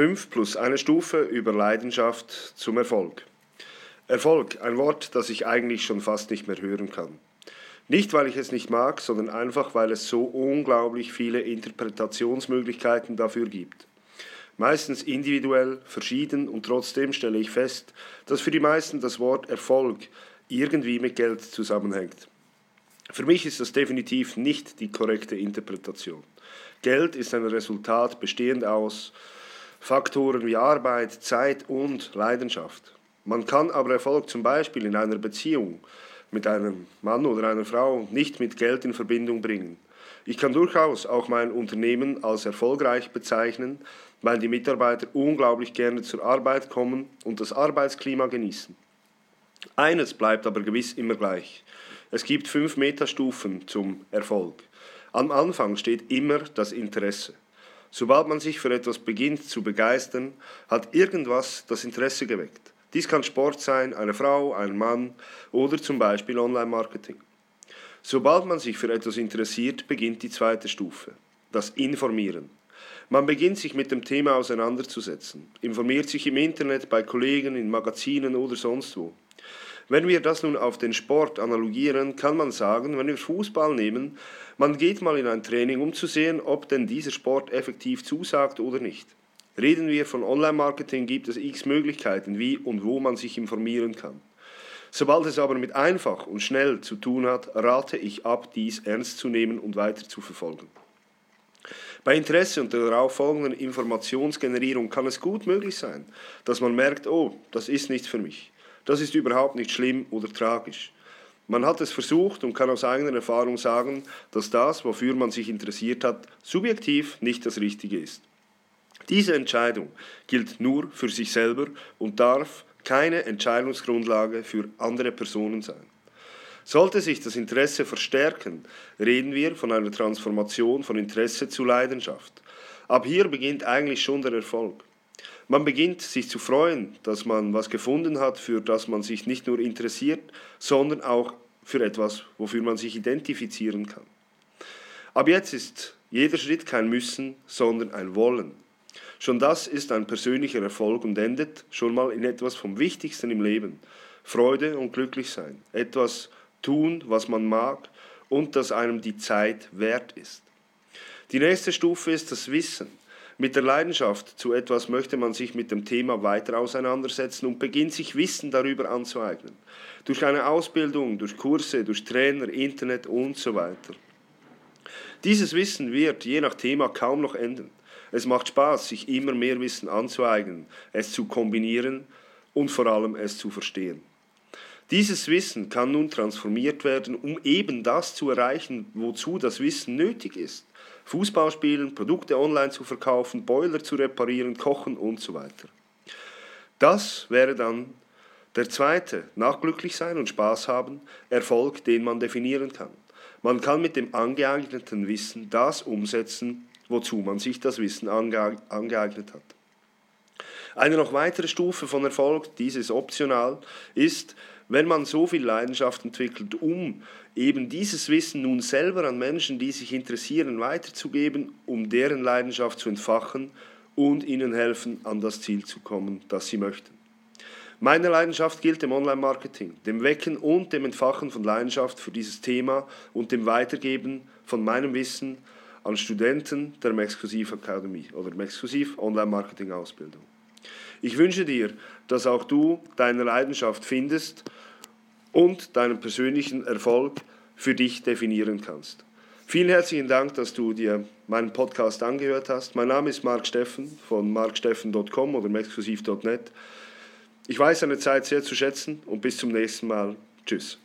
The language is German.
5 plus eine Stufe über Leidenschaft zum Erfolg. Erfolg, ein Wort, das ich eigentlich schon fast nicht mehr hören kann. Nicht, weil ich es nicht mag, sondern einfach, weil es so unglaublich viele Interpretationsmöglichkeiten dafür gibt. Meistens individuell, verschieden und trotzdem stelle ich fest, dass für die meisten das Wort Erfolg irgendwie mit Geld zusammenhängt. Für mich ist das definitiv nicht die korrekte Interpretation. Geld ist ein Resultat bestehend aus Faktoren wie Arbeit, Zeit und Leidenschaft. Man kann aber Erfolg zum Beispiel in einer Beziehung mit einem Mann oder einer Frau nicht mit Geld in Verbindung bringen. Ich kann durchaus auch mein Unternehmen als erfolgreich bezeichnen, weil die Mitarbeiter unglaublich gerne zur Arbeit kommen und das Arbeitsklima genießen. Eines bleibt aber gewiss immer gleich. Es gibt fünf Metastufen zum Erfolg. Am Anfang steht immer das Interesse. Sobald man sich für etwas beginnt zu begeistern, hat irgendwas das Interesse geweckt. Dies kann Sport sein, eine Frau, ein Mann oder zum Beispiel Online-Marketing. Sobald man sich für etwas interessiert, beginnt die zweite Stufe, das Informieren. Man beginnt sich mit dem Thema auseinanderzusetzen, informiert sich im Internet, bei Kollegen, in Magazinen oder sonst wo. Wenn wir das nun auf den Sport analogieren, kann man sagen, wenn wir Fußball nehmen, man geht mal in ein Training, um zu sehen, ob denn dieser Sport effektiv zusagt oder nicht. Reden wir von Online-Marketing, gibt es x Möglichkeiten, wie und wo man sich informieren kann. Sobald es aber mit einfach und schnell zu tun hat, rate ich ab, dies ernst zu nehmen und weiter zu verfolgen. Bei Interesse und der darauf folgenden Informationsgenerierung kann es gut möglich sein, dass man merkt, oh, das ist nichts für mich. Das ist überhaupt nicht schlimm oder tragisch. Man hat es versucht und kann aus eigener Erfahrung sagen, dass das, wofür man sich interessiert hat, subjektiv nicht das Richtige ist. Diese Entscheidung gilt nur für sich selber und darf keine Entscheidungsgrundlage für andere Personen sein. Sollte sich das Interesse verstärken, reden wir von einer Transformation von Interesse zu Leidenschaft. Ab hier beginnt eigentlich schon der Erfolg. Man beginnt sich zu freuen, dass man was gefunden hat, für das man sich nicht nur interessiert, sondern auch für etwas, wofür man sich identifizieren kann. Ab jetzt ist jeder Schritt kein Müssen, sondern ein Wollen. Schon das ist ein persönlicher Erfolg und endet schon mal in etwas vom Wichtigsten im Leben. Freude und Glücklichsein. Etwas tun, was man mag und das einem die Zeit wert ist. Die nächste Stufe ist das Wissen. Mit der Leidenschaft zu etwas möchte man sich mit dem Thema weiter auseinandersetzen und beginnt sich Wissen darüber anzueignen. Durch eine Ausbildung, durch Kurse, durch Trainer, Internet und so weiter. Dieses Wissen wird je nach Thema kaum noch enden. Es macht Spaß, sich immer mehr Wissen anzueignen, es zu kombinieren und vor allem es zu verstehen. Dieses Wissen kann nun transformiert werden, um eben das zu erreichen, wozu das Wissen nötig ist. Fußball spielen, Produkte online zu verkaufen, Boiler zu reparieren, kochen und so weiter. Das wäre dann der zweite, nach glücklich sein und Spaß haben, Erfolg, den man definieren kann. Man kann mit dem angeeigneten Wissen das umsetzen, wozu man sich das Wissen angeeignet hat. Eine noch weitere Stufe von Erfolg, dieses optional, ist, wenn man so viel Leidenschaft entwickelt, um eben dieses Wissen nun selber an Menschen, die sich interessieren, weiterzugeben, um deren Leidenschaft zu entfachen und ihnen helfen, an das Ziel zu kommen, das sie möchten. Meine Leidenschaft gilt dem Online-Marketing, dem Wecken und dem Entfachen von Leidenschaft für dieses Thema und dem Weitergeben von meinem Wissen an Studenten der Exklusiv Akademie oder Exklusiv Online-Marketing Ausbildung. Ich wünsche dir, dass auch du deine Leidenschaft findest und deinen persönlichen Erfolg für dich definieren kannst. Vielen herzlichen Dank, dass du dir meinen Podcast angehört hast. Mein Name ist Marc Steffen von marksteffen.com oder exklusiv.net. Ich weiß deine Zeit sehr zu schätzen und bis zum nächsten Mal. Tschüss.